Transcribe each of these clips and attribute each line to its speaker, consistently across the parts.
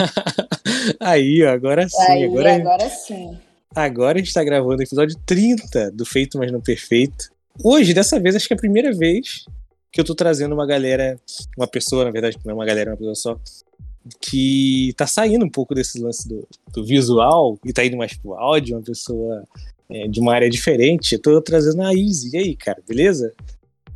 Speaker 1: Aí, ó, agora sim.
Speaker 2: Aí,
Speaker 1: agora,
Speaker 2: agora sim.
Speaker 1: agora a gente tá gravando o episódio 30 do Feito, mas não Perfeito. Hoje, dessa vez, acho que é a primeira vez que eu tô trazendo uma galera, uma pessoa, na verdade, não é uma galera, é uma pessoa só, que tá saindo um pouco desse lance do, do visual e tá indo mais pro áudio, uma pessoa é, de uma área diferente. Eu tô trazendo a Izzy. E aí, cara, beleza?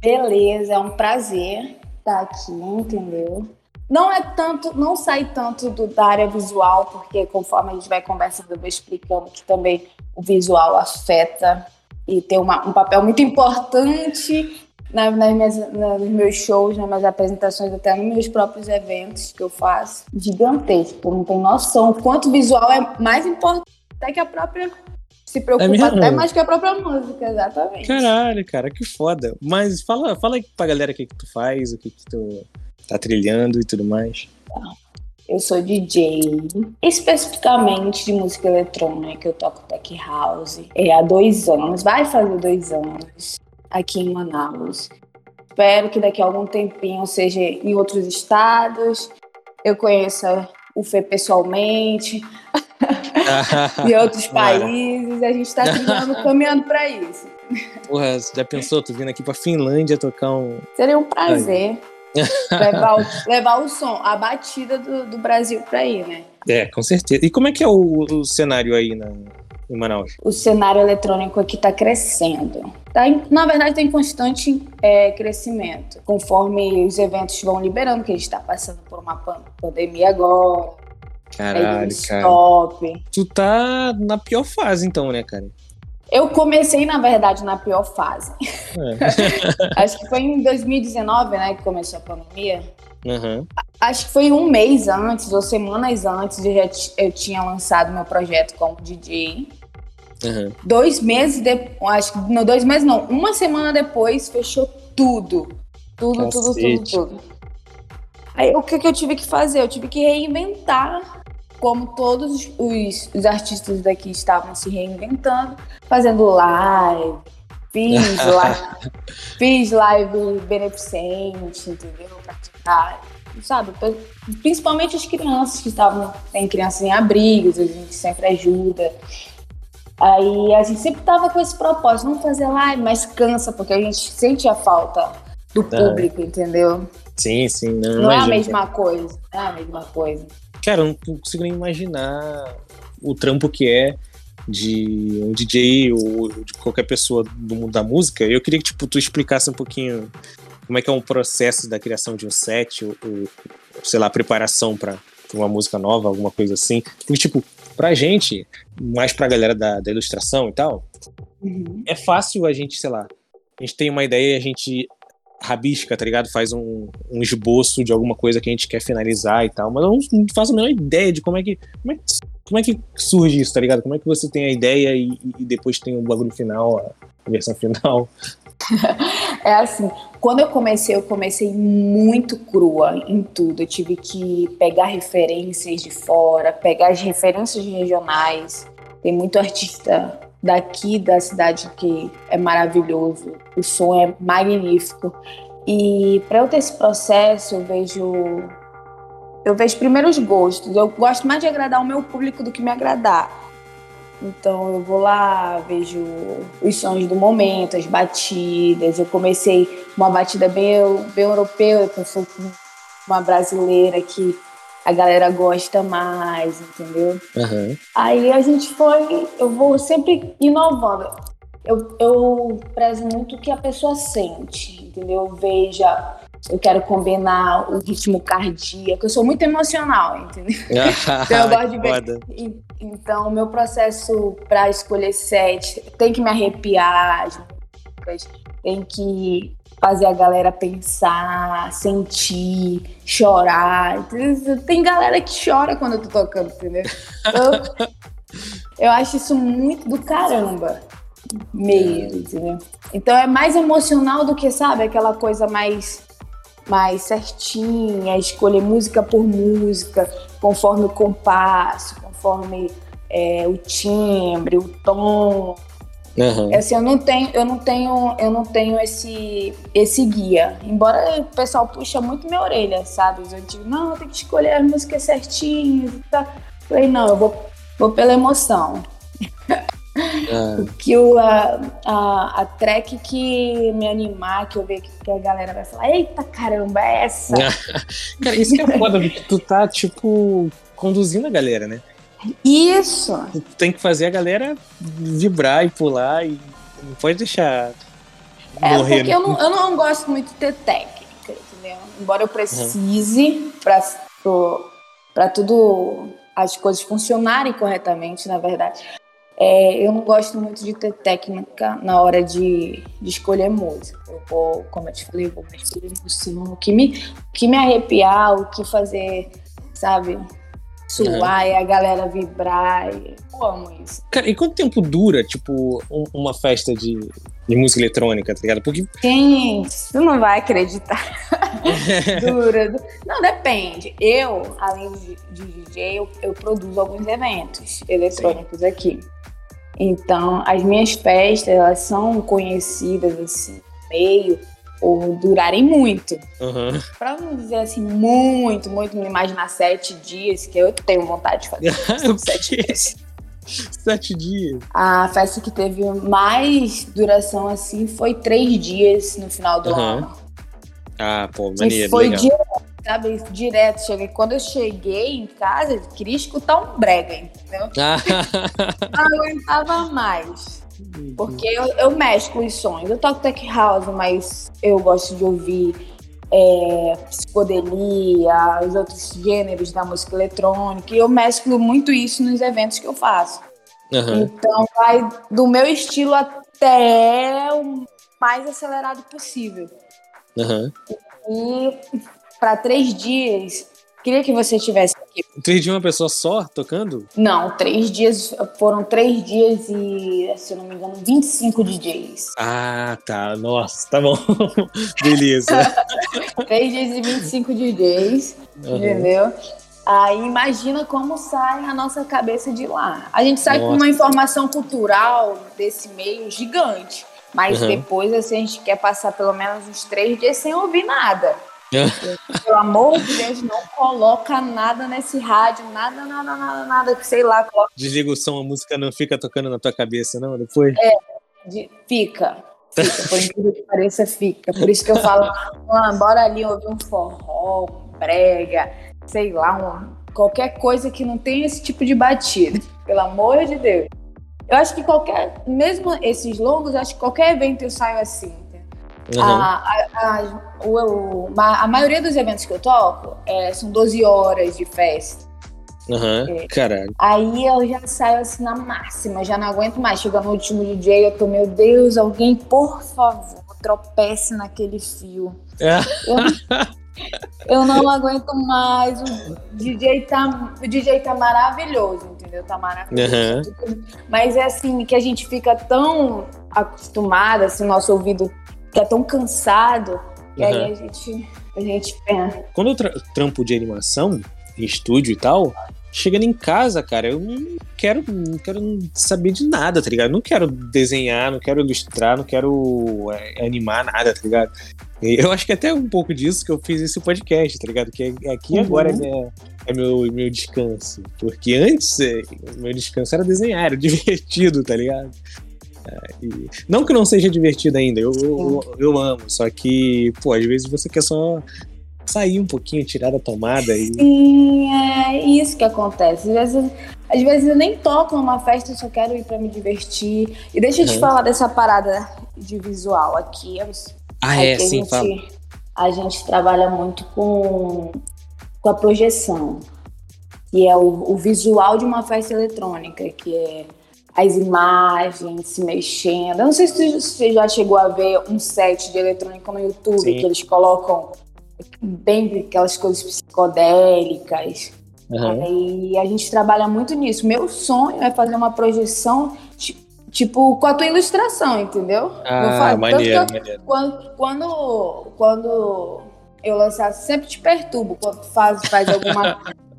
Speaker 2: Beleza, é um prazer estar aqui, entendeu? Não é tanto, não sai tanto do, da área visual, porque conforme a gente vai conversando, eu vou explicando que também o visual afeta e tem uma, um papel muito importante na, nas minhas, nos meus shows, nas minhas apresentações, até nos meus próprios eventos que eu faço. Gigantesco, não tem noção. O quanto o visual é mais importante até que a própria. Se preocupa
Speaker 1: mesmo?
Speaker 2: até mais que a própria música, exatamente.
Speaker 1: Caralho, cara, que foda. Mas fala, fala aí pra galera o que, que tu faz, o que, que tu tá trilhando e tudo mais.
Speaker 2: Eu sou DJ, especificamente de música eletrônica. Eu toco tech house é, há dois anos, vai fazer dois anos aqui em Manaus. Espero que daqui a algum tempinho seja em outros estados. Eu conheça o Fê pessoalmente, em outros países. A gente está caminhando para isso.
Speaker 1: Porra, você já pensou? Tu vindo aqui pra Finlândia tocar um.
Speaker 2: Seria um prazer levar o, levar o som, a batida do, do Brasil para aí, né?
Speaker 1: É, com certeza. E como é que é o, o cenário aí na, em Manaus?
Speaker 2: o cenário eletrônico aqui está crescendo. Tá em- na verdade, está em constante é, crescimento, conforme os eventos vão liberando, que a gente está passando por uma pan- pandemia agora,
Speaker 1: Caralho,
Speaker 2: deu
Speaker 1: cara.
Speaker 2: stop.
Speaker 1: Tu tá na pior fase, então, né, cara?
Speaker 2: Eu comecei, na verdade, na pior fase.
Speaker 1: É.
Speaker 2: Acho que foi em 2019, né, que começou a pandemia.
Speaker 1: Aham.
Speaker 2: Acho que foi um mês antes, ou semanas antes, eu, já eu tinha lançado meu projeto como DJ.
Speaker 1: Aham.
Speaker 2: Dois meses depois, acho que não, dois meses não, uma semana depois fechou tudo. Tudo, tudo, tudo,
Speaker 1: Cacete.
Speaker 2: tudo. Aí o que, que eu tive que fazer? Eu tive que reinventar, como todos os, os artistas daqui estavam se reinventando, fazendo live, fiz live, fiz live beneficente, entendeu? Pra ajudar, sabe? Principalmente as crianças que estavam, tem crianças em abrigos, a gente sempre ajuda. Aí a gente sempre tava com esse propósito, não fazer live, mas cansa, porque a gente sente a falta do público, entendeu?
Speaker 1: Sim, sim. Não,
Speaker 2: Não é a mesma coisa, não é a mesma coisa.
Speaker 1: Cara, eu não consigo nem imaginar o trampo que é de um DJ ou de qualquer pessoa do mundo da música. Eu queria que tipo, tu explicasse um pouquinho como é que é um processo da criação de um set, ou, ou, sei lá, preparação para uma música nova, alguma coisa assim. Porque, tipo, pra gente, mais pra galera da, da ilustração e tal, é fácil a gente, sei lá, a gente tem uma ideia e a gente rabisca, tá ligado? Faz um, um esboço de alguma coisa que a gente quer finalizar e tal, mas eu não, faço a menor ideia de como é que como é que, como é que surge isso, tá ligado? Como é que você tem a ideia e, e depois tem o bagulho final, a versão final.
Speaker 2: É assim, quando eu comecei, eu comecei muito crua em tudo. Eu tive que pegar referências de fora, pegar as referências regionais. Tem muito artista daqui da cidade que é maravilhoso. O som é magnífico. E para eu ter esse processo, eu vejo eu vejo primeiro os gostos. Eu gosto mais de agradar o meu público do que me agradar. Então eu vou lá, vejo os sons do momento, as batidas. Eu comecei com uma batida bem, bem europeia, com uma brasileira que a galera gosta mais, entendeu?
Speaker 1: Uhum.
Speaker 2: Aí a gente foi, eu vou sempre inovando. Eu, eu prezo muito o que a pessoa sente, entendeu? Veja, eu quero combinar o ritmo cardíaco. Eu sou muito emocional, entendeu? Então eu gosto de ver. Então, o meu processo para escolher set tem que me arrepiar, tem que fazer a galera pensar, sentir, chorar. Tem galera que chora quando eu tô tocando, entendeu? Eu, eu acho isso muito do caramba. Mesmo, entendeu? Então é mais emocional do que, sabe, aquela coisa mais mais certinha, escolher música por música, conforme o compasso, conforme é, o timbre, o tom. Uhum. Assim, eu não tenho, eu não tenho, eu não tenho esse, esse guia. Embora o pessoal puxa muito minha orelha, sabe? Eu digo, não, tem que escolher as músicas certinhas. Tá? Falei, não, eu vou, vou pela emoção. É. que o, a, a, a track que me animar, que eu ver que, a galera vai falar, eita caramba, é essa.
Speaker 1: Cara, isso que é foda, que tu tá, tipo, conduzindo a galera, né?
Speaker 2: Isso!
Speaker 1: Tem que fazer a galera vibrar e pular e não pode deixar.
Speaker 2: É, morrer, porque né? eu, não, eu não gosto muito de ter técnica, entendeu? Embora eu precise uhum. pra, pra tudo as coisas funcionarem corretamente, na verdade. É, eu não gosto muito de ter técnica na hora de, de escolher música. Eu vou, como eu te falei, eu vou escolher o que me, o que me arrepiar, o que fazer, sabe, suar uhum. e a galera vibrar. Eu amo isso.
Speaker 1: Cara, e quanto tempo dura, tipo, um, uma festa de, de música eletrônica, tá ligado? Porque.
Speaker 2: Gente, tu não vai acreditar. dura. Não, depende. Eu, além de, de DJ, eu, eu, produzo alguns eventos eletrônicos Sim. aqui. Então, as minhas festas, elas são conhecidas assim, meio ou durarem muito. Uhum. Pra não dizer assim, muito, muito, me imaginar sete dias, que eu tenho vontade de fazer. sete dias.
Speaker 1: Sete dias.
Speaker 2: A festa que teve mais duração assim foi três dias no final do uhum. ano.
Speaker 1: Ah, pô, maneiro.
Speaker 2: E foi legal. direto, sabe? Direto. Cheguei. Quando eu cheguei em casa, eu queria escutar um brega, entendeu? não aguentava mais. Porque eu, eu mesclo os sons. Eu toco tech house, mas eu gosto de ouvir é, psicodelia, os outros gêneros da música eletrônica. E eu mesclo muito isso nos eventos que eu faço. Uhum. Então vai do meu estilo até o mais acelerado possível. Uhum. E para três dias Queria que você estivesse aqui.
Speaker 1: Três dias uma pessoa só tocando?
Speaker 2: Não, três dias. Foram três dias e, se eu não me engano, 25 DJs.
Speaker 1: Ah, tá. Nossa, tá bom. Beleza.
Speaker 2: três dias e 25 DJs, uhum. entendeu? Aí imagina como sai a nossa cabeça de lá. A gente sai nossa. com uma informação cultural desse meio gigante. Mas uhum. depois, assim, a gente quer passar pelo menos uns três dias sem ouvir nada. Pelo amor de Deus, não coloca nada nesse rádio, nada, nada, nada, nada, que sei lá. Coloca...
Speaker 1: Desliga o som, a música não fica tocando na tua cabeça, não? Depois?
Speaker 2: É, de, fica. Fica, por incrível que pareça, fica. Por isso que eu falo, ah, bora ali ouvir um forró, um brega, sei lá, um, qualquer coisa que não tenha esse tipo de batida. Pelo amor de Deus. Eu acho que qualquer, mesmo esses longos, acho que qualquer evento eu saio assim. Uhum. A, a, a, o, a, maioria dos eventos que eu toco é, são 12 horas de festa.
Speaker 1: Uhum. É. Caralho.
Speaker 2: Aí eu já saio assim na máxima, já não aguento mais. Chega no último DJ, eu tô, meu Deus, alguém, por favor, tropece naquele fio. É. Eu, eu não aguento mais. O DJ tá, o DJ tá maravilhoso, entendeu? Tá maravilhoso. Uhum. Mas é assim que a gente fica tão acostumada, assim, nosso ouvido é tão cansado, que uhum. aí a gente, a gente pensa.
Speaker 1: Quando eu tra trampo de animação, em estúdio e tal, chegando em casa, cara, eu não quero, não quero saber de nada, tá ligado? não quero desenhar, não quero ilustrar, não quero é, animar nada, tá ligado? Eu acho que até um pouco disso que eu fiz esse podcast, tá ligado? Que aqui uhum. agora é, é, meu, meu descanso. Porque antes, é, meu descanso era desenhar, era divertido, tá ligado? E, não que não seja divertido ainda, eu, eu, eu, amo, só que, pô, às vezes você quer só sair um pouquinho, tirar da tomada. E...
Speaker 2: Sim, é isso que acontece. Às vezes, às vezes eu nem toco numa festa, eu só quero ir para me divertir. E deixa eu te falar dessa parada de visual aqui.
Speaker 1: Ah, é, sim,
Speaker 2: a gente, fala. A gente trabalha muito com, com a projeção, que é o, o visual de uma festa eletrônica, que é as imagens se mexendo. Eu não sei se você já chegou a ver um set de eletrônica no YouTube Sim. que eles colocam bem aquelas coisas psicodélicas. Uhum. E a gente trabalha muito nisso. Meu sonho é fazer uma projeção tipo com a tua ilustração, entendeu?
Speaker 1: Ah, maneiro, maneiro.
Speaker 2: Quando, quando, quando eu lançar, sempre te perturbo quando faz, faz alguma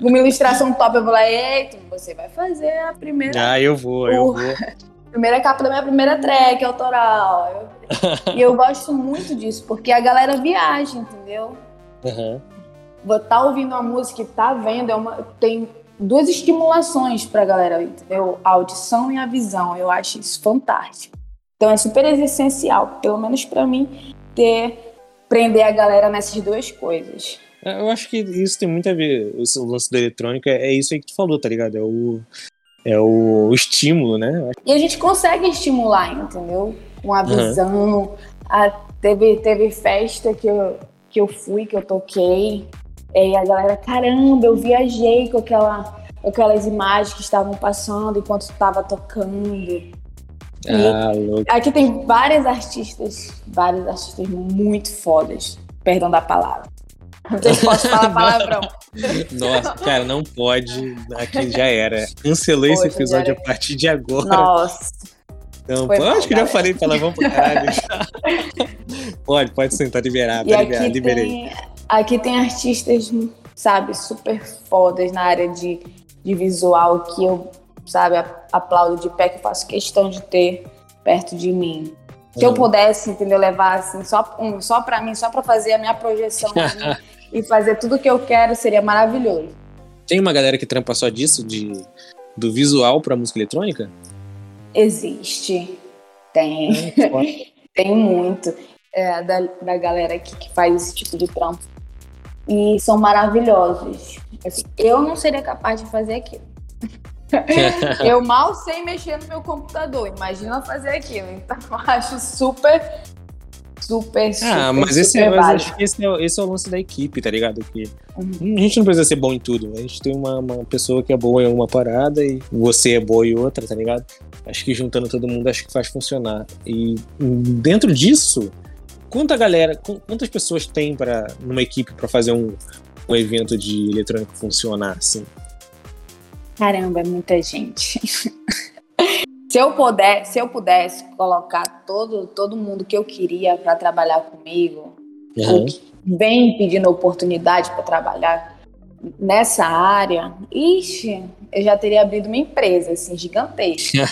Speaker 2: uma ilustração top, eu vou lá, eita, você vai fazer a primeira.
Speaker 1: Ah, eu vou, eu vou.
Speaker 2: primeira capa da minha primeira track autoral. e eu gosto muito disso, porque a galera viaja, entendeu?
Speaker 1: Uhum.
Speaker 2: Vou estar tá ouvindo uma música e tá vendo, é uma, tem duas estimulações pra galera, entendeu? A audição e a visão. Eu acho isso fantástico. Então é super essencial, pelo menos para mim, ter prender a galera nessas duas coisas.
Speaker 1: É, eu acho que isso tem muito a ver, o lance da eletrônica, é isso aí que tu falou, tá ligado? É o, é o, o estímulo, né?
Speaker 2: E a gente consegue estimular, entendeu? Com a visão. Uhum. A, teve, teve festa que eu, que eu fui, que eu toquei, e a galera, caramba, eu viajei com, aquela, com aquelas imagens que estavam passando enquanto estava tocando.
Speaker 1: Ah, louco.
Speaker 2: Aqui tem vários artistas, vários artistas muito fodas, perdão da palavra. Se posso falar palavrão.
Speaker 1: Nossa, cara, não pode. Aqui já era. Cancelei esse episódio a partir de agora.
Speaker 2: Nossa.
Speaker 1: Então, acho que já falei palavrão pra caralho. pode, pode sentar, liberar, tá liberar, liberei.
Speaker 2: Tem, aqui tem artistas, sabe, super fodas na área de, de visual que eu, sabe, aplaudo de pé, que eu faço questão de ter perto de mim. Se eu uhum. pudesse, entendeu, levar assim, só, um, só pra mim, só pra fazer a minha projeção e fazer tudo que eu quero, seria maravilhoso.
Speaker 1: Tem uma galera que trampa só disso, de, do visual pra música eletrônica?
Speaker 2: Existe. Tem. Tem muito. É, da, da galera aqui que faz esse tipo de trampo. E são maravilhosos. Assim, eu não seria capaz de fazer aquilo. eu mal sei mexer no meu computador, imagina fazer aquilo. Então eu acho super, super, super. Ah,
Speaker 1: mas,
Speaker 2: super
Speaker 1: esse, é, mas acho que esse é, esse é o lance da equipe, tá ligado? Que uhum. A gente não precisa ser bom em tudo. A gente tem uma, uma pessoa que é boa em uma parada e você é boa em outra, tá ligado? Acho que juntando todo mundo acho que faz funcionar. E dentro disso, quanta galera, quantas pessoas tem para numa equipe para fazer um, um evento de eletrônico funcionar assim?
Speaker 2: Caramba, é muita gente. se eu puder, se eu pudesse colocar todo todo mundo que eu queria para trabalhar comigo, uhum. vem pedindo oportunidade para trabalhar nessa área, ixi, eu já teria abrido uma empresa assim gigantesca.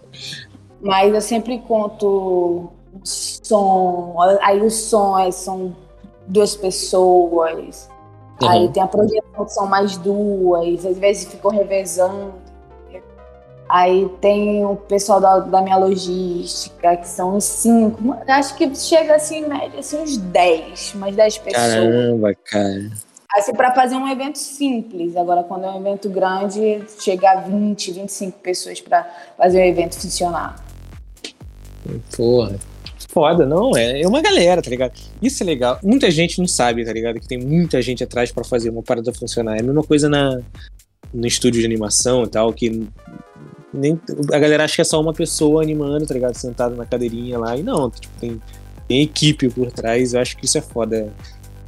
Speaker 2: Mas eu sempre conto som, aí o som é, são duas pessoas, Uhum. Aí tem a projeção que são mais duas, às vezes ficam revezando. Aí tem o pessoal da, da minha logística, que são uns cinco. Acho que chega assim, em média, assim, uns dez, umas dez pessoas.
Speaker 1: Caramba, cara.
Speaker 2: Assim, para fazer um evento simples. Agora, quando é um evento grande, chega a 20, 25 pessoas para fazer o evento funcionar.
Speaker 1: Porra foda, não, é, é uma galera, tá ligado? Isso é legal. Muita gente não sabe, tá ligado? Que tem muita gente atrás para fazer uma parada funcionar. É a mesma coisa na, no estúdio de animação e tal, que nem, a galera acha que é só uma pessoa animando, tá ligado? Sentada na cadeirinha lá. E não, tipo, tem, tem equipe por trás. Eu acho que isso é foda.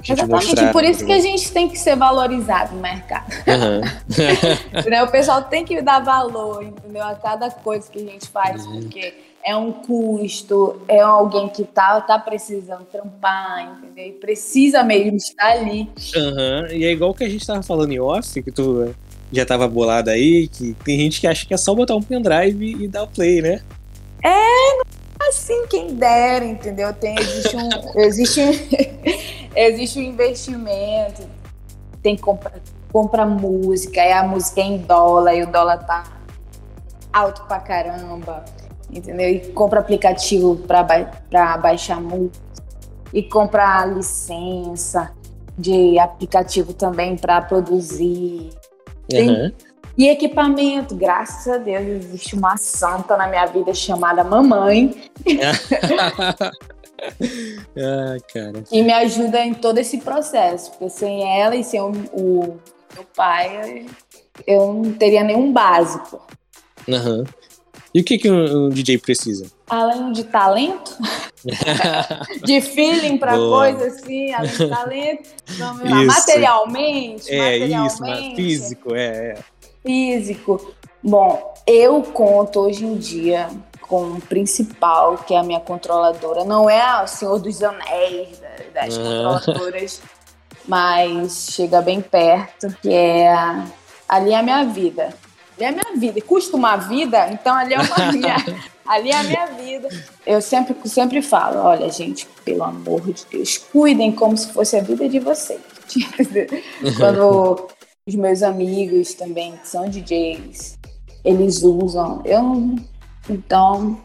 Speaker 2: Exatamente, mostrar, por isso que a gente tem que ser valorizado no mercado. Uhum. o pessoal tem que dar valor, entendeu? A cada coisa que a gente faz, uhum. porque é um custo, é alguém que tá, tá precisando trampar, entendeu? E precisa mesmo estar ali.
Speaker 1: Uhum. E é igual que a gente tava falando em off, que tu já tava bolado aí, que tem gente que acha que é só botar um pendrive e dar o play, né?
Speaker 2: É, assim, quem dera, entendeu? Tem, existe um, existe, existe um investimento, tem que comprar, comprar música, aí a música é em dólar, e o dólar tá alto pra caramba entendeu? E compra aplicativo para ba baixar música e compra licença de aplicativo também para produzir. Uhum. E equipamento, graças a Deus, existe uma santa na minha vida chamada mamãe.
Speaker 1: ah, cara.
Speaker 2: Que me ajuda em todo esse processo. Porque sem ela e sem o, o meu pai, eu não teria nenhum básico.
Speaker 1: Uhum. E o que, que um, um DJ precisa?
Speaker 2: Além de talento, de feeling para coisa assim, além de talento, isso. materialmente,
Speaker 1: é,
Speaker 2: materialmente.
Speaker 1: Isso, físico, é, é.
Speaker 2: Físico. Bom, eu conto hoje em dia com o principal, que é a minha controladora. Não é o Senhor dos Anéis das uhum. controladoras, mas chega bem perto, que é ali é a minha vida é a minha vida. Custa uma vida, então ali é uma minha, ali é a minha vida. Eu sempre, sempre falo, olha, gente, pelo amor de Deus, cuidem como se fosse a vida de vocês. Quando os meus amigos também, que são DJs, eles usam. Eu Então,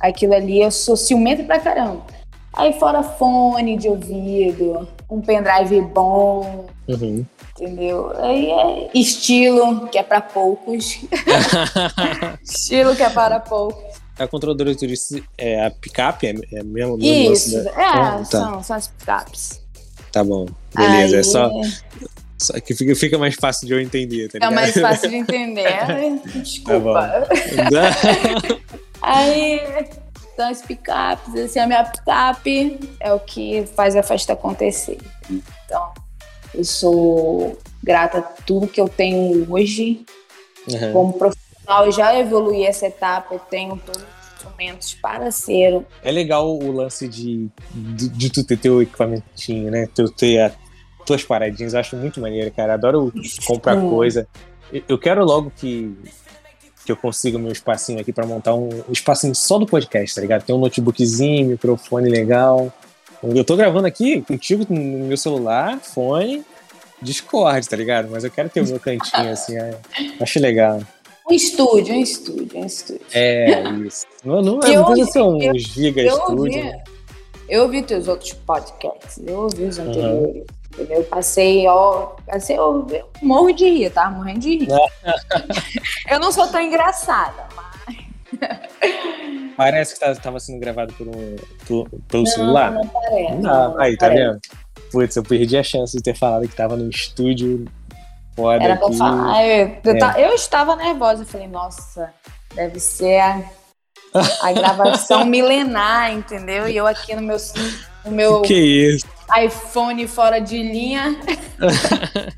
Speaker 2: aquilo ali eu sou ciumenta pra caramba. Aí fora fone de ouvido, um pendrive bom,
Speaker 1: Uhum.
Speaker 2: entendeu? Aí é estilo, que é para poucos. estilo que é para poucos.
Speaker 1: A controladora tu disse é a picape? É, é mesmo? mesmo lance
Speaker 2: Isso,
Speaker 1: da-
Speaker 2: é,
Speaker 1: Ah, tá.
Speaker 2: são, são as picapes.
Speaker 1: Tá bom. Beleza,
Speaker 2: Aí
Speaker 1: é só, só que fica, fica mais fácil de eu entender, tá
Speaker 2: É
Speaker 1: ligado?
Speaker 2: mais fácil de entender. né? Desculpa.
Speaker 1: Tá
Speaker 2: Aí são as picapes, assim, a minha picape é o que faz a festa acontecer. Então, eu sou grata a tudo que eu tenho hoje.
Speaker 1: Uhum.
Speaker 2: Como profissional, eu já evoluí essa etapa, eu tenho todos os instrumentos para ser.
Speaker 1: É legal o lance de, de, de tu ter teu equipamentinho, né? Tu ter a, tuas paradinhas, eu acho muito maneiro, cara. Adoro comprar
Speaker 2: Sim.
Speaker 1: coisa. Eu quero logo que, que eu consiga o meu espacinho aqui pra montar um, um espacinho só do podcast, tá ligado? Tem um notebookzinho, microfone legal. Eu tô gravando aqui contigo no meu celular, fone, Discord, tá ligado? Mas eu quero ter o meu cantinho, assim, é, acho legal.
Speaker 2: Um estúdio, um estúdio, um estúdio.
Speaker 1: É, isso. Não, não, é, não
Speaker 2: eu
Speaker 1: precisa ser um
Speaker 2: eu-
Speaker 1: giga
Speaker 2: eu
Speaker 1: estúdio.
Speaker 2: ouvi,
Speaker 1: né?
Speaker 2: eu ouvi teus outros podcasts, eu ouvi os anteriores. Entendeu? Eu passei, ó, passei, eu, eu morro de rir, tá? Morrendo de rir. eu não sou tão engraçada, mas.
Speaker 1: Parece que tá- tava sendo gravado por um, por- pelo
Speaker 2: Não,
Speaker 1: celular.
Speaker 2: não parece.
Speaker 1: Não Aí, tá
Speaker 2: parece.
Speaker 1: vendo? Putz, eu perdi a chance de ter falado que tava no estúdio foda
Speaker 2: Era pra
Speaker 1: aqui.
Speaker 2: falar. Eu, eu,
Speaker 1: É.
Speaker 2: ta- eu estava nervosa. Eu falei, nossa, deve ser a, a gravação milenar, entendeu? E eu aqui no meu, no meu
Speaker 1: Que isso?
Speaker 2: iPhone fora de linha.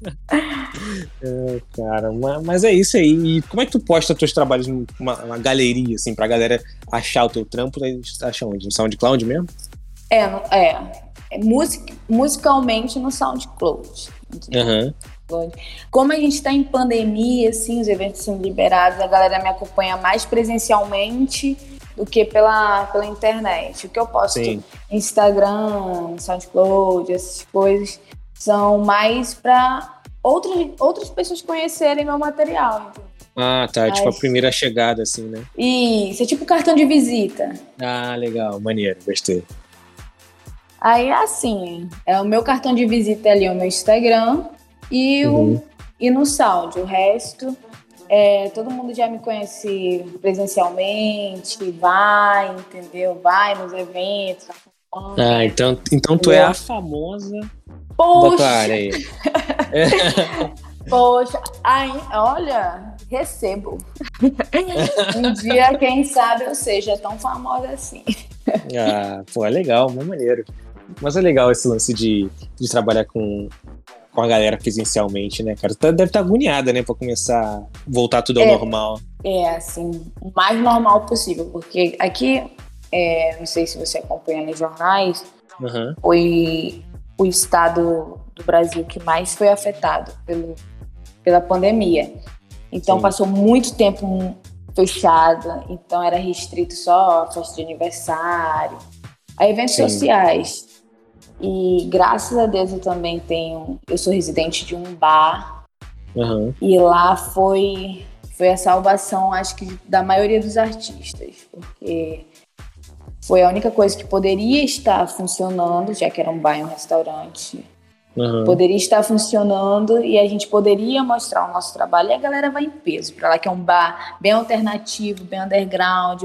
Speaker 1: É, cara, ma- mas é isso aí. E como é que tu posta teus trabalhos numa uma galeria, assim, pra galera achar o teu trampo? Né? Acha onde? No SoundCloud mesmo?
Speaker 2: É, é. é music, musicalmente no SoundCloud.
Speaker 1: Aham.
Speaker 2: Como a gente está em pandemia, assim, os eventos são liberados, a galera me acompanha mais presencialmente do que pela, pela internet. O que eu posto
Speaker 1: Sim.
Speaker 2: Instagram, SoundCloud, essas coisas, são mais para outras, outras pessoas conhecerem meu material.
Speaker 1: Ah, tá. Tipo, a primeira chegada, assim, né?
Speaker 2: E isso é tipo cartão de visita.
Speaker 1: Ah, legal. Maneiro. Gostei.
Speaker 2: Aí, assim, é o meu cartão de visita ali, o meu Instagram e,
Speaker 1: Uhum.
Speaker 2: o, e no Sound. O resto, é, todo mundo já me conhece presencialmente, vai, entendeu? Vai nos eventos.
Speaker 1: Ah, então, então tu é a famosa da
Speaker 2: Poxa,
Speaker 1: tua área aí.
Speaker 2: poxa. Aí, olha, recebo. um dia, quem sabe, eu seja tão famosa assim.
Speaker 1: Ah, pô, é legal, muito maneiro. Mas é legal esse lance de, de trabalhar com, com a galera presencialmente, né, cara? Tá- deve estar agoniada, né, pra começar a voltar tudo ao
Speaker 2: É.
Speaker 1: normal.
Speaker 2: É, assim, o mais normal possível, porque aqui, é, não sei se você acompanha nos jornais,
Speaker 1: Aham.
Speaker 2: foi o estado do Brasil que mais foi afetado pelo, pela pandemia. Então
Speaker 1: Sim.
Speaker 2: passou muito tempo fechado, então era restrito só a festa de aniversário, a eventos
Speaker 1: Sim.
Speaker 2: sociais. E graças a Deus eu também tenho, eu sou residente de um bar
Speaker 1: Aham.
Speaker 2: e lá foi foi a salvação, acho que da maioria dos artistas, porque foi a única coisa que poderia estar funcionando, já que era um bar e um restaurante,
Speaker 1: Aham.
Speaker 2: poderia estar funcionando e a gente poderia mostrar o nosso trabalho e a galera vai em peso para lá que é um bar bem alternativo, bem underground,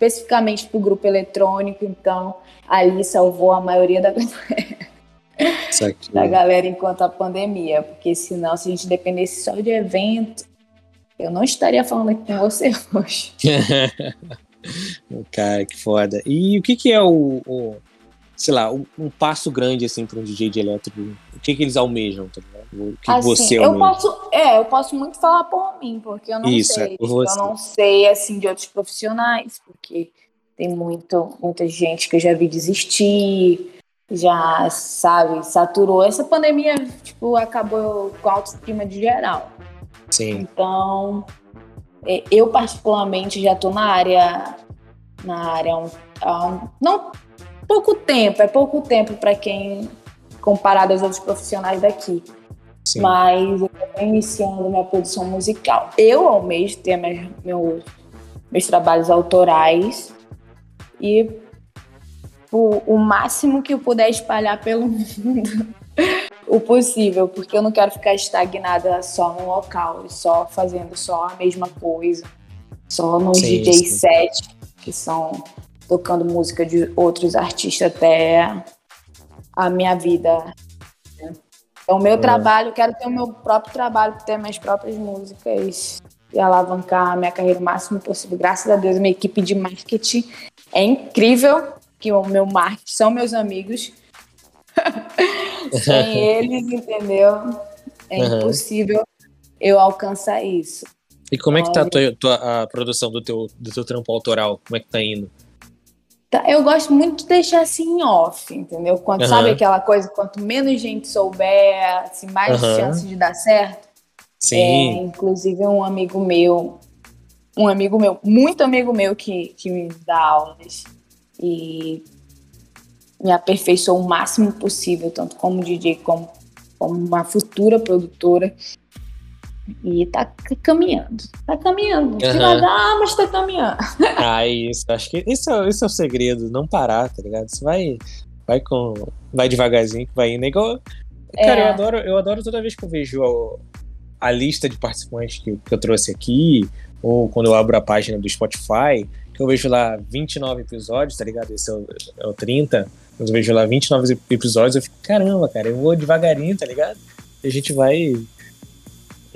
Speaker 2: especificamente para o grupo eletrônico, então ali salvou a maioria da, da galera enquanto a pandemia, porque senão se a gente dependesse só de evento, eu não estaria falando aqui com você hoje.
Speaker 1: Cara, que foda. E o que que é o, o- sei lá, um, um passo grande, assim, pra um DJ de elétrico? O que que eles almejam, tá ligado? O que
Speaker 2: Assim,
Speaker 1: você
Speaker 2: eu
Speaker 1: almeja?
Speaker 2: posso, é, eu posso muito falar por mim, porque eu não
Speaker 1: Isso,
Speaker 2: sei.
Speaker 1: é por você.
Speaker 2: Eu não sei assim de outros profissionais, porque tem muito, muita gente que eu já vi desistir, já sabe, saturou. Essa pandemia, tipo, acabou com a autoestima de geral.
Speaker 1: Sim.
Speaker 2: Então, É, eu, particularmente, já estou na área. Na área há um, há um, não pouco tempo, é pouco tempo para quem comparado aos outros profissionais daqui. Sim. Mas eu estou iniciando minha produção musical. Eu almejo ter meus, meus, meus trabalhos autorais e o, o máximo que eu puder espalhar pelo mundo o possível, porque eu não quero ficar estagnada só no local, só fazendo só a mesma coisa, só nos sim, DJ sim. set, que são tocando música de outros artistas até a minha vida. Então, o meu é. trabalho, quero ter o meu próprio trabalho, ter minhas próprias músicas e alavancar a minha carreira o máximo possível. Graças a Deus, minha equipe de marketing é incrível, que o meu marketing são meus amigos. Sem eles, entendeu? É uhum. impossível eu alcançar isso.
Speaker 1: E como é que tá a, tua, tua, a produção do teu, do teu trampo autoral? Como é que tá indo?
Speaker 2: Tá, eu gosto muito de deixar assim off, entendeu? Quando uhum. sabe aquela coisa, quanto menos gente souber, assim, mais uhum. chance de dar certo.
Speaker 1: Sim. É,
Speaker 2: inclusive um amigo meu, um amigo meu, muito amigo meu que, que me dá aulas e me aperfeiçoou o máximo possível, tanto como DJ como como uma futura produtora. E tá caminhando. Tá caminhando. Uhum. Devagar, mas tá caminhando.
Speaker 1: Ah, isso. Acho que isso é, isso é o segredo. Não parar, tá ligado? Você vai, vai com. Vai devagarzinho que vai indo. É igual. Cara, é. eu, adoro, eu adoro toda vez que eu vejo a, a lista de participantes que, que eu trouxe aqui, ou quando eu abro a página do Spotify, que eu vejo lá 29 episódios, tá ligado? Esse é o, é o 30. Quando eu vejo lá 29 episódios, eu fico, caramba, cara, eu vou devagarinho, tá ligado? E a gente vai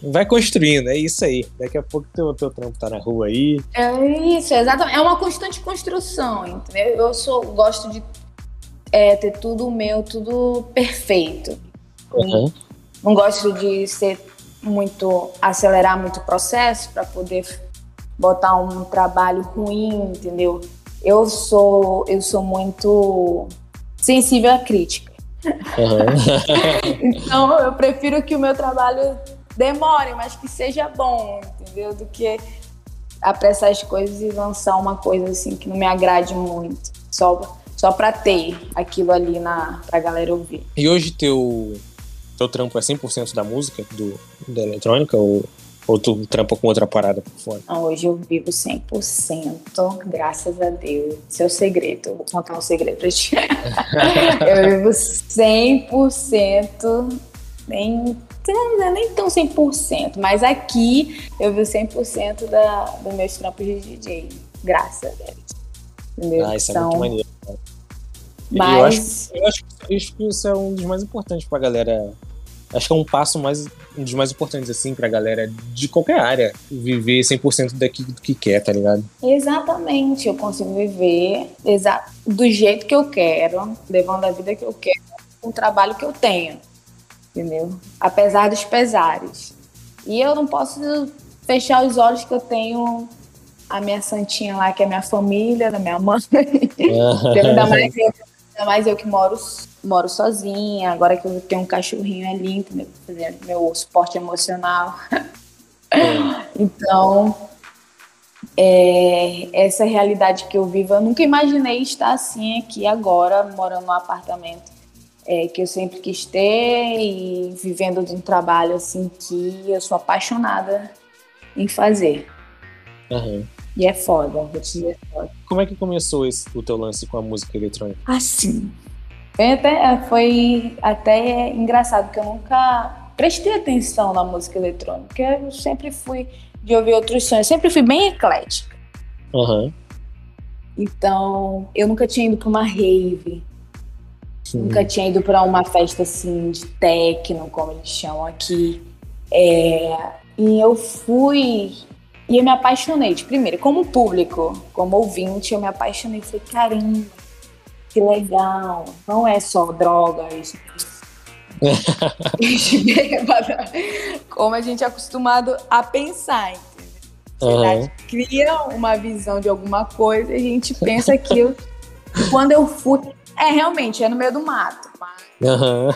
Speaker 1: vai construindo, é isso aí. Daqui a pouco teu, teu trampo tá na rua aí.
Speaker 2: É isso, exatamente. É uma constante construção, entendeu? Eu sou, gosto de é, ter tudo meu, tudo perfeito. Uhum. Não gosto de ser muito, acelerar muito o processo para poder botar um trabalho ruim, entendeu? Eu sou, eu sou muito sensível à crítica. Uhum. então eu prefiro que o meu trabalho demore, mas que seja bom, entendeu? Do que apressar as coisas e lançar uma coisa assim que não me agrade muito. Só, só pra ter aquilo ali na, pra galera ouvir.
Speaker 1: E hoje teu, teu trampo é 100% da música, do, da eletrônica, ou, ou tu trampa com outra parada por fora?
Speaker 2: Não, hoje eu vivo 100%, graças a Deus. Esse é segredo, eu vou contar um segredo pra ti. eu vivo 100%, nem não é nem tão 100%, mas aqui eu vi 100% da, dos meus trampos de DJ, graças a Deus.
Speaker 1: Entendeu? Ah, isso é muito maneiro.
Speaker 2: Mas...
Speaker 1: Eu acho, eu acho que isso é um dos mais importantes pra galera. Acho que é um passo mais, um dos mais importantes, assim, pra galera de qualquer área. Viver 100% daquilo que quer, tá ligado?
Speaker 2: Exatamente. Eu consigo viver do jeito que eu quero, levando a vida que eu quero, com o trabalho que eu tenho entendeu? Apesar dos pesares. E eu não posso fechar os olhos que eu tenho a minha santinha lá, que é minha família, da minha mãe. ainda, mais eu, ainda mais eu que moro, moro sozinha, agora que eu tenho um cachorrinho ali, entendeu? Fazendo meu suporte emocional. então, é, essa realidade que eu vivo, eu nunca imaginei estar assim aqui agora, morando num apartamento é, que eu sempre quis ter e vivendo de um trabalho assim que eu sou apaixonada em fazer.
Speaker 1: Uhum.
Speaker 2: E é foda, vou te dizer é foda.
Speaker 1: Como é que começou esse, o teu lance com a música eletrônica?
Speaker 2: Assim, foi até, foi até engraçado, porque eu nunca prestei atenção na música eletrônica. Eu sempre fui de ouvir outros sons, eu sempre fui bem eclética.
Speaker 1: Uhum.
Speaker 2: Então, eu nunca tinha ido para uma rave, Sim. Nunca tinha ido para uma festa assim de techno, como eles chamam aqui. É, e eu fui e eu me apaixonei. De primeiro, como público, como ouvinte, eu me apaixonei. Falei, caramba, que legal. Não é só drogas. como a gente é acostumado a pensar. Uhum. cria uma visão de alguma coisa e a gente pensa aquilo. Quando eu fui, é, realmente, é no meio do mato. Mas...
Speaker 1: Uhum.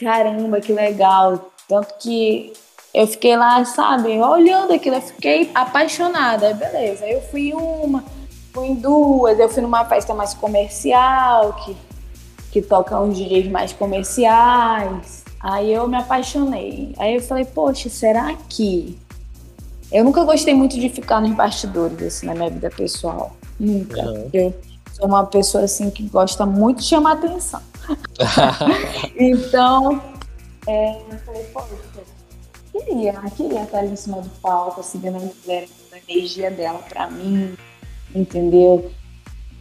Speaker 2: Caramba, que legal. Tanto que eu fiquei lá, sabe, olhando aquilo, eu fiquei apaixonada. Beleza, aí eu fui uma, fui em duas, eu fui numa festa mais comercial, que, que toca uns DJs mais comerciais. Aí eu me apaixonei. Aí eu falei, poxa, será que. Eu nunca gostei muito de ficar nos bastidores, assim, na minha vida pessoal. Nunca. Uhum. Eu sou uma pessoa, assim, que gosta muito de chamar atenção. então, é, eu falei, poxa, queria, queria estar ali em cima do palco, assim, mulher, a energia dela pra mim, entendeu?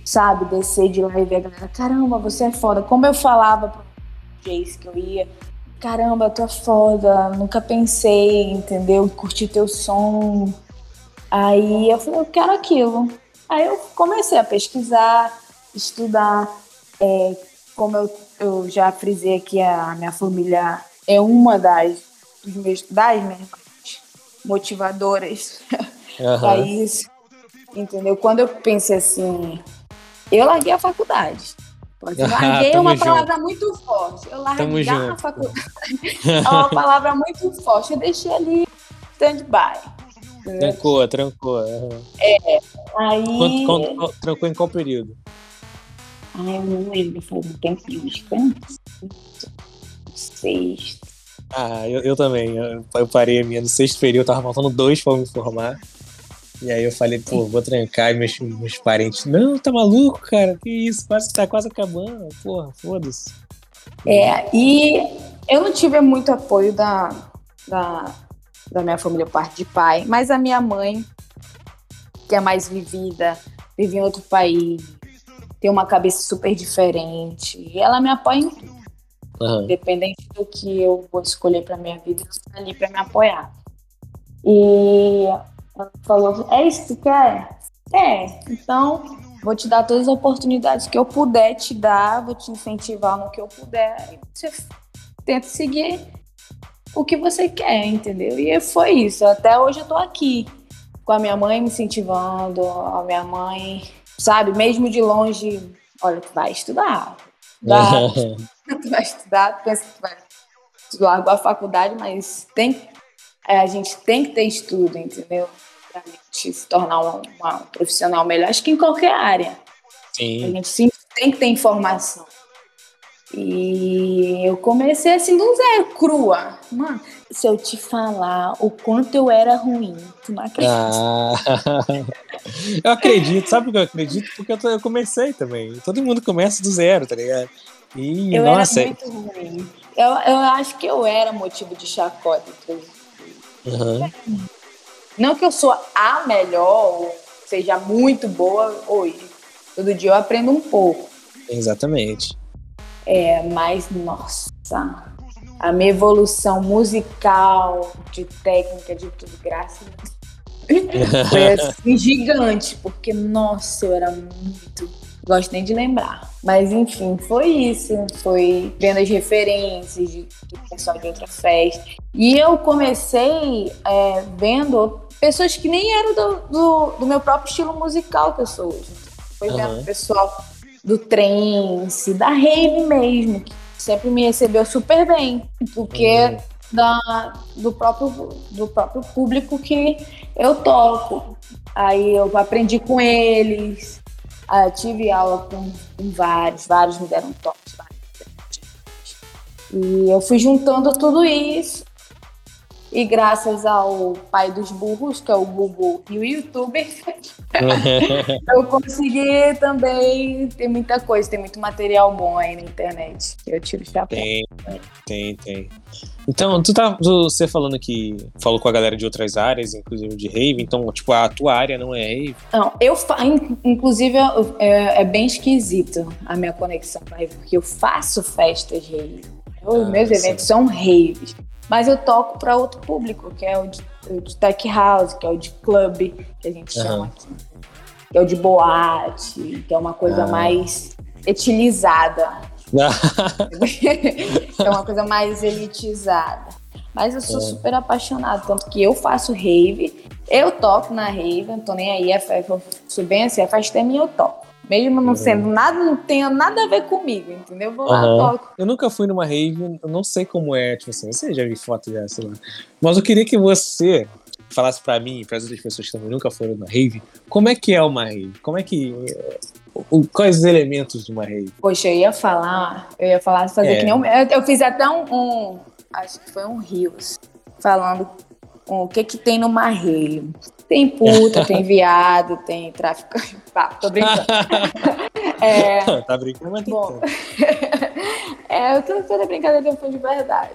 Speaker 2: Sabe, descer de lá e ver a galera, caramba, você é foda. Como eu falava pro Jace que eu ia, caramba, tu é foda, nunca pensei, entendeu? Curti teu som. Aí eu falei, eu quero aquilo. Aí eu comecei a pesquisar, estudar. É, como eu, eu já frisei aqui, a minha família é uma das, meus, das minhas motivadoras uhum. para isso. Entendeu? Quando eu pensei assim, eu larguei a faculdade. Eu larguei é uma junto. palavra muito forte. Eu larguei a faculdade. é uma palavra muito forte. Eu deixei ali stand-by.
Speaker 1: Trancou, trancou.
Speaker 2: É, aí...
Speaker 1: Quanto, quanto, trancou em qual período?
Speaker 2: Ai, eu não lembro, faz um tempo de Sexto.
Speaker 1: Ah, eu, eu também. Eu, eu, parei a minha no sexto período, tava faltando dois pra me formar. E aí eu falei, pô, vou trancar e meus, meus parentes. Não, tá maluco, cara? Que isso? Quase, tá quase acabando. Porra, foda-se.
Speaker 2: É, e eu não tive muito apoio da, da, da minha família parte de pai, mas a minha mãe, que é mais vivida, vive em outro país, tem uma cabeça super diferente, e ela me apoia em tudo. Uhum. Independente do que eu vou escolher para minha vida, ela está ali para me apoiar. E ela falou: É isso que tu quer? É, então vou te dar todas as oportunidades que eu puder te dar, vou te incentivar no que eu puder, e você tenta seguir o que você quer, entendeu? E foi isso. Até hoje eu tô aqui, com a minha mãe me incentivando, a minha mãe, sabe, mesmo de longe, olha, tu vai estudar. Vai, tu vai estudar, tu pensa que tu vai largar a faculdade, mas tem, é, a gente tem que ter estudo, entendeu? Pra gente se tornar uma, uma profissional melhor, acho que em qualquer área. Sim. A gente sim, tem que ter informação. E eu comecei assim do zero, crua. Mano, se eu te falar o quanto eu era ruim, tu não acredita. Ah,
Speaker 1: eu acredito, sabe por que eu acredito? Porque eu, eu, comecei também. Todo mundo começa do zero, tá ligado?
Speaker 2: E, eu nossa, era muito ruim. Eu, eu acho que eu era motivo de chacota. Uhum. Não que eu sou a melhor, ou seja muito boa hoje. Todo dia eu aprendo um pouco.
Speaker 1: Exatamente.
Speaker 2: É, mas, nossa, a minha evolução musical, de técnica, de tudo, graças a Deus, foi assim, gigante, porque, nossa, eu era muito. Gosto nem de lembrar. Mas, enfim, foi isso. Foi vendo as referências de, do pessoal de outra festa. E eu comecei é, vendo pessoas que nem eram do, do, do, meu próprio estilo musical que eu sou hoje. Foi vendo uhum. o pessoal do trance, da rave mesmo, que sempre me recebeu super bem, porque uhum. da, do, próprio, do próprio público que eu toco. Aí eu aprendi com eles, uh, tive aula com, com, vários, vários me deram toques. E eu fui juntando tudo isso e graças ao pai dos burros, que é o Google e o youtuber, eu consegui também ter muita coisa, tem muito material bom aí na internet. Eu tiro o chapéu.
Speaker 1: Tem, tem, tem. Então, tu tá você falando que falou com a galera de outras áreas, inclusive de rave, então, tipo, a tua área não é rave?
Speaker 2: Não, eu inclusive é, é, bem esquisito a minha conexão com a rave, porque eu faço festas rave. Os ah, meus eventos sim. são raves. Mas eu toco para outro público, que é o de, o de, tech house, que é o de club, que a gente chama aqui. Que é o de boate, que é uma coisa ah. mais etilizada. é uma coisa mais elitizada. Mas eu sou é. super apaixonada, tanto que eu faço rave, eu toco na rave, não tô nem aí, eu sou bem assim, a festa é minha, eu toco. Mesmo não sendo nada, não tenha nada a ver comigo, entendeu? Vou lá, toco.
Speaker 1: Eu nunca fui numa rave, eu não sei como é, tipo assim, você já vi foto já, sei lá. Mas eu queria que você falasse pra mim e para as outras pessoas que também nunca foram numa rave, como é que é uma rave? Como é que. quais os elementos de uma rave?
Speaker 2: Poxa, eu ia falar, eu ia falar, fazer
Speaker 1: É.
Speaker 2: que nem um, eu, eu fiz até um, um- acho que foi um Rios, falando o que que tem numa rave. Tem puta, tem viado, tem traficante. Pá, tô brincando. É,
Speaker 1: tá brincando, mas tem
Speaker 2: Bom. é, eu tô toda brincadeira fui de verdade.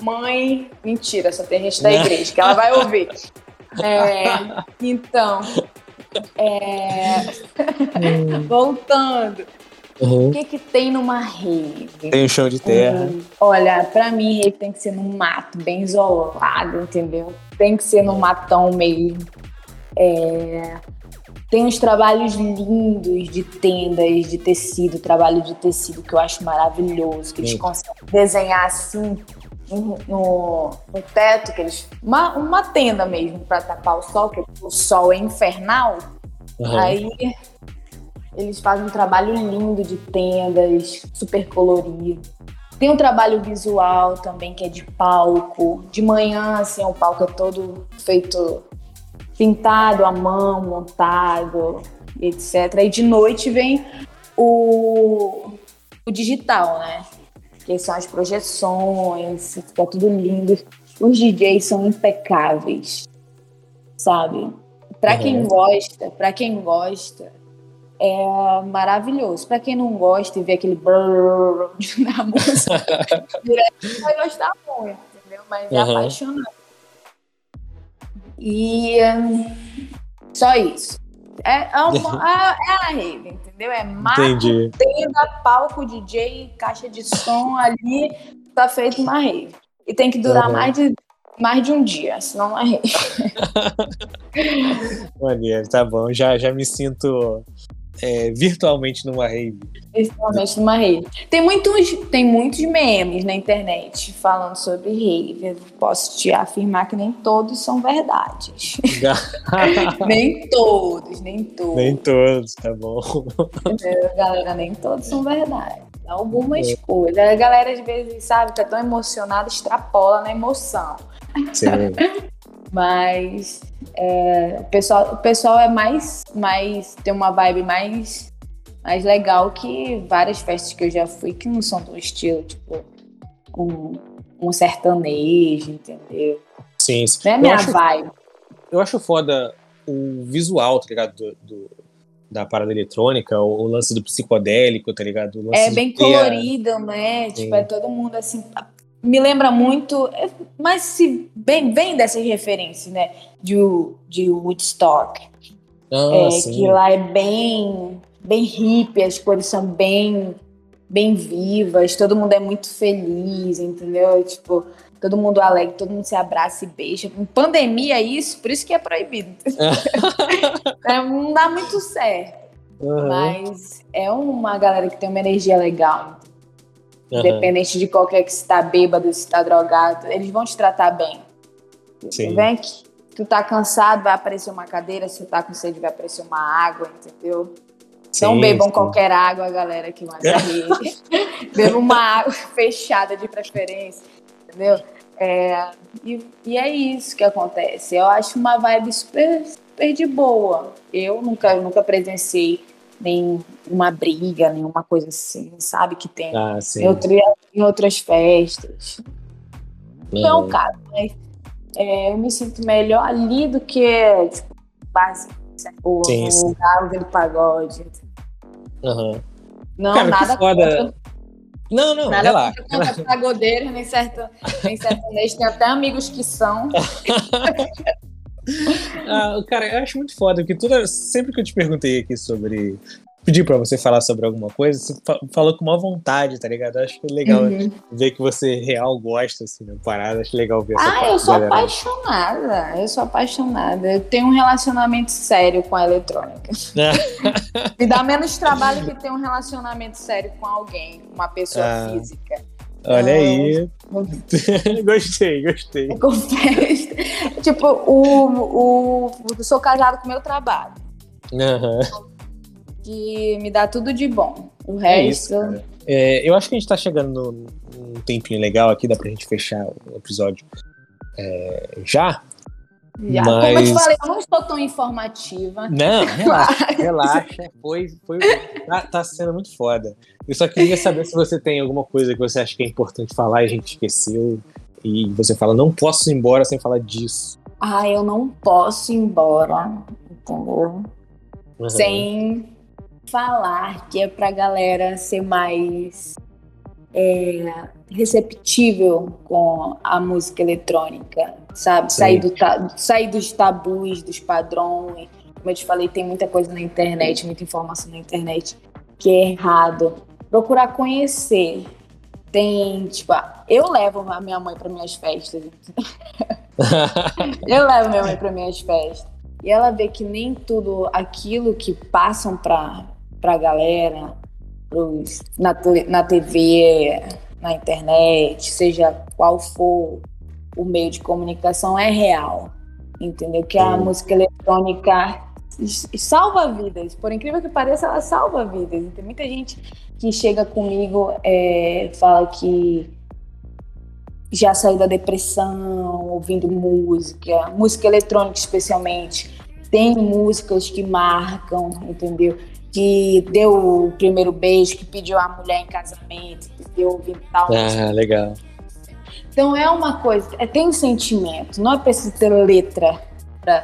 Speaker 2: Mãe, mentira, só tem gente da igreja, que ela vai ouvir. É, então, é, voltando,
Speaker 1: Uhum.
Speaker 2: o que que tem numa rave?
Speaker 1: Tem o chão de terra.
Speaker 2: Hum, Olha, pra mim, rave tem que ser num mato bem isolado, entendeu? Tem que ser num matão mesmo. É, Tem uns trabalhos lindos de tendas, de tecido, trabalho de tecido que eu acho maravilhoso, que eles
Speaker 1: Sim.
Speaker 2: conseguem desenhar assim no, no- no teto, que eles, uma, uma tenda mesmo para tapar o sol, que o sol é infernal.
Speaker 1: Uhum.
Speaker 2: Aí eles fazem um trabalho lindo de tendas, super colorido. Tem um trabalho visual também, que é de palco. De manhã, assim, o palco é todo feito pintado à mão, montado, etc. E de noite vem o, o digital, né? Que são as projeções, fica tudo lindo. Os DJs são impecáveis, sabe? Para quem
Speaker 1: Uhum.
Speaker 2: gosta, para quem gosta, é maravilhoso. Para quem não gosta e vê aquele brrr na música, direto, vai gostar muito, entendeu? Mas é
Speaker 1: Uhum.
Speaker 2: apaixonante. E hum, só isso. É, é, uma, é, é a rave, entendeu? É mato,
Speaker 1: Entendi.
Speaker 2: tenda, palco, DJ, caixa de som ali, tá feito uma rave. E tem que durar
Speaker 1: Uhum.
Speaker 2: mais, de, mais de um dia, senão não é rave.
Speaker 1: Maneiro, tá bom. Já, já me sinto é, virtualmente numa rave.
Speaker 2: Principalmente numa rave. Tem muitos, tem muitos memes na internet falando sobre rave. Eu posso te afirmar que nem todos são verdades. nem todos, nem todos.
Speaker 1: Nem todos, tá bom.
Speaker 2: Galera, nem todos são verdade. Algumas coisas. A galera, às vezes, sabe, tá tão emocionada, extrapola na emoção.
Speaker 1: Sim.
Speaker 2: Mas é, o, pessoal, o pessoal é mais, mais. tem uma vibe mais, mais legal que várias festas que eu já fui que não são do estilo, tipo, um, um sertanejo, entendeu?
Speaker 1: Sim, sim.
Speaker 2: Não é
Speaker 1: Eu
Speaker 2: minha
Speaker 1: acho-
Speaker 2: vibe.
Speaker 1: Eu acho foda o visual, tá ligado? Do, do- da parada eletrônica, o, o lance do psicodélico, tá ligado?
Speaker 2: É bem
Speaker 1: ter a-
Speaker 2: colorido, né? Tipo,
Speaker 1: Sim.
Speaker 2: é todo mundo assim. Me lembra muito, é, mas se bem, vem dessas referências, né? De, de Woodstock.
Speaker 1: Ah,
Speaker 2: É,
Speaker 1: sim.
Speaker 2: que lá é bem, bem hippie, as cores são bem, bem vivas, todo mundo é muito feliz, entendeu? Tipo, todo mundo alegre, todo mundo se abraça e beija. Em pandemia, isso, por isso que é proibido. É, não dá muito certo,
Speaker 1: Aham,
Speaker 2: mas é uma galera que tem uma energia legal. Independente de qualquer que se tá bêbado, se tá drogado, eles vão te tratar bem.
Speaker 1: Sim.
Speaker 2: Vem que tu tá cansado, vai aparecer uma cadeira, se tu tá com sede, vai aparecer uma água, entendeu? Não bebam
Speaker 1: sim.
Speaker 2: qualquer água, galera, que vai morrer. Bebam uma água fechada de preferência, entendeu? É, e, e é isso que acontece. Eu acho uma vibe super, super de boa. Eu nunca, nunca presenciei nenhuma briga, nenhuma coisa assim, sabe? Que tem
Speaker 1: Ah,
Speaker 2: em, outra- em outras festas. Não é o
Speaker 1: Aham.
Speaker 2: caso, mas é, eu me sinto melhor ali do que tipo, o,
Speaker 1: Sim,
Speaker 2: lugar ouvindo pagode.
Speaker 1: Aham.
Speaker 2: Não,
Speaker 1: Cara,
Speaker 2: nada
Speaker 1: foda. Não, não,
Speaker 2: nada
Speaker 1: relaxa.
Speaker 2: contra, contra pagodeiro, nem certo, nem sertanejo. Tem até amigos que são.
Speaker 1: Ah, cara, eu acho muito foda, porque toda, sempre que eu te perguntei aqui sobre. Pedi pra você falar sobre alguma coisa, você fa- falou com uma vontade, tá ligado? Eu acho que é legal
Speaker 2: Uhum.
Speaker 1: ver que você real gosta, assim, da parada. Acho legal ver essa
Speaker 2: Ah, eu sou
Speaker 1: galera.
Speaker 2: apaixonada. Eu sou apaixonada. Eu tenho um relacionamento sério com a eletrônica. Me dá menos trabalho que ter um relacionamento sério com alguém, uma pessoa
Speaker 1: Ah.
Speaker 2: física.
Speaker 1: Olha
Speaker 2: Ah,
Speaker 1: aí. gostei, gostei.
Speaker 2: Eu confesso. tipo, o, o, eu sou casado com o meu trabalho.
Speaker 1: Aham.
Speaker 2: que me dá tudo de bom. O resto.
Speaker 1: É isso, é, eu acho que a gente tá chegando num tempinho legal aqui, dá pra gente fechar o episódio é, já.
Speaker 2: Já. Mas... Como eu te falei, eu não estou tão informativa.
Speaker 1: Não, relaxa, relaxa. Foi, foi, tá, tá, sendo muito foda. Eu só queria saber se você tem alguma coisa que você acha que é importante falar e a gente esqueceu. E você fala, não posso ir embora sem falar disso.
Speaker 2: Ah, eu não posso ir embora, entendeu? Uhum. Sem falar que é pra galera ser mais é, receptível com a música eletrônica, sabe? Sair, do, sair dos tabus, dos padrões. Como eu te falei, tem muita coisa na internet, muita informação na internet que é errado. Procurar conhecer. Tem, tipo, eu levo a minha mãe para minhas festas. eu levo minha mãe para minhas festas. E ela vê que nem tudo aquilo que passam para pra galera, pros, na, na TV, na internet, seja qual for o meio de comunicação, é real. Entendeu? Que a música eletrônica salva vidas. Por incrível que pareça, ela salva vidas. Tem muita gente que chega comigo é, fala que já saiu da depressão ouvindo música, música eletrônica especialmente. Tem músicas que marcam, entendeu? que deu o primeiro beijo, que pediu a mulher em casamento, que deu o tal.
Speaker 1: Ah, legal.
Speaker 2: Então é uma coisa, é, tem um sentimento, não é preciso ter letra para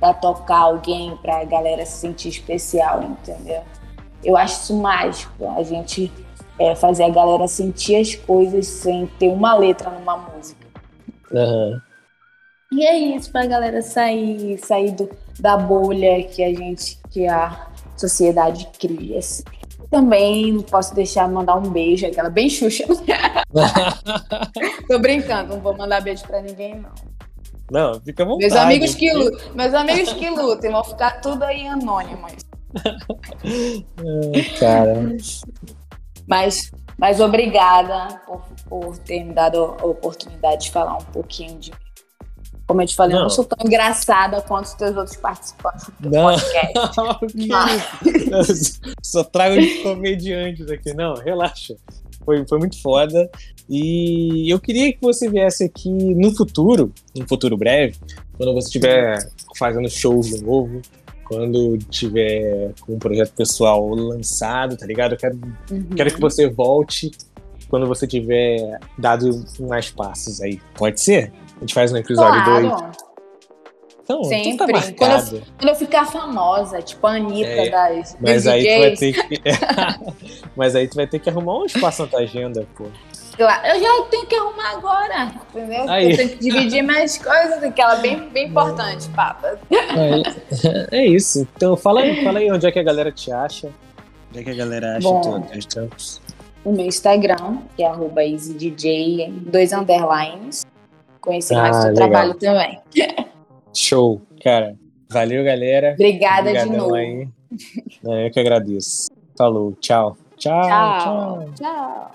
Speaker 2: uhum. tocar alguém, para a galera se sentir especial, entendeu? Eu acho isso mágico, a gente é, fazer a galera sentir as coisas sem ter uma letra numa música.
Speaker 1: Uhum.
Speaker 2: E é isso, pra galera sair, sair do, da bolha que a gente, que a sociedade cria. Assim. Também não posso deixar de mandar um beijo, aquela bem xuxa. Tô brincando, não vou mandar beijo pra ninguém, não.
Speaker 1: Não, fica bom.
Speaker 2: Meus amigos que lutem, meus amigos que lutem, vão ficar tudo aí anônimos.
Speaker 1: Cara.
Speaker 2: Mas, mas obrigada por, por ter me dado a oportunidade de falar um pouquinho de mim como eu te falei, não. eu não sou tão engraçada quanto os teus outros participantes do não. podcast.
Speaker 1: Mas... Só trago de comediantes aqui. Não, relaxa. Foi, foi muito foda. E eu queria que você viesse aqui no futuro, no futuro breve, quando você estiver fazendo shows de novo, quando tiver com um projeto pessoal lançado, tá ligado? Eu quero, uhum. quero que você volte quando você tiver dado mais passos aí. Pode ser? A gente faz um episódio 2. Claro.
Speaker 2: Então, Sempre. Tá quando, eu, quando eu ficar famosa, tipo a Anitta é, das
Speaker 1: mas aí tu vai ter que Mas aí tu vai ter que arrumar um espaço na tua agenda, pô.
Speaker 2: Claro, eu já tenho que arrumar agora, entendeu? Aí. Eu tenho que dividir mais coisas, aquela bem, bem importante, papa.
Speaker 1: É, é, isso. Então fala aí, fala aí onde é que a galera te acha. Onde é que a galera acha Bom, trampos?
Speaker 2: O meu Instagram, que é arroba EasyDJ, dois underlines conhecer ah, mais o seu trabalho também.
Speaker 1: Show, cara. Valeu, galera.
Speaker 2: Obrigada Obrigadão de novo. Aí.
Speaker 1: É, eu que agradeço. Falou, tchau. Tchau, tchau. tchau. tchau.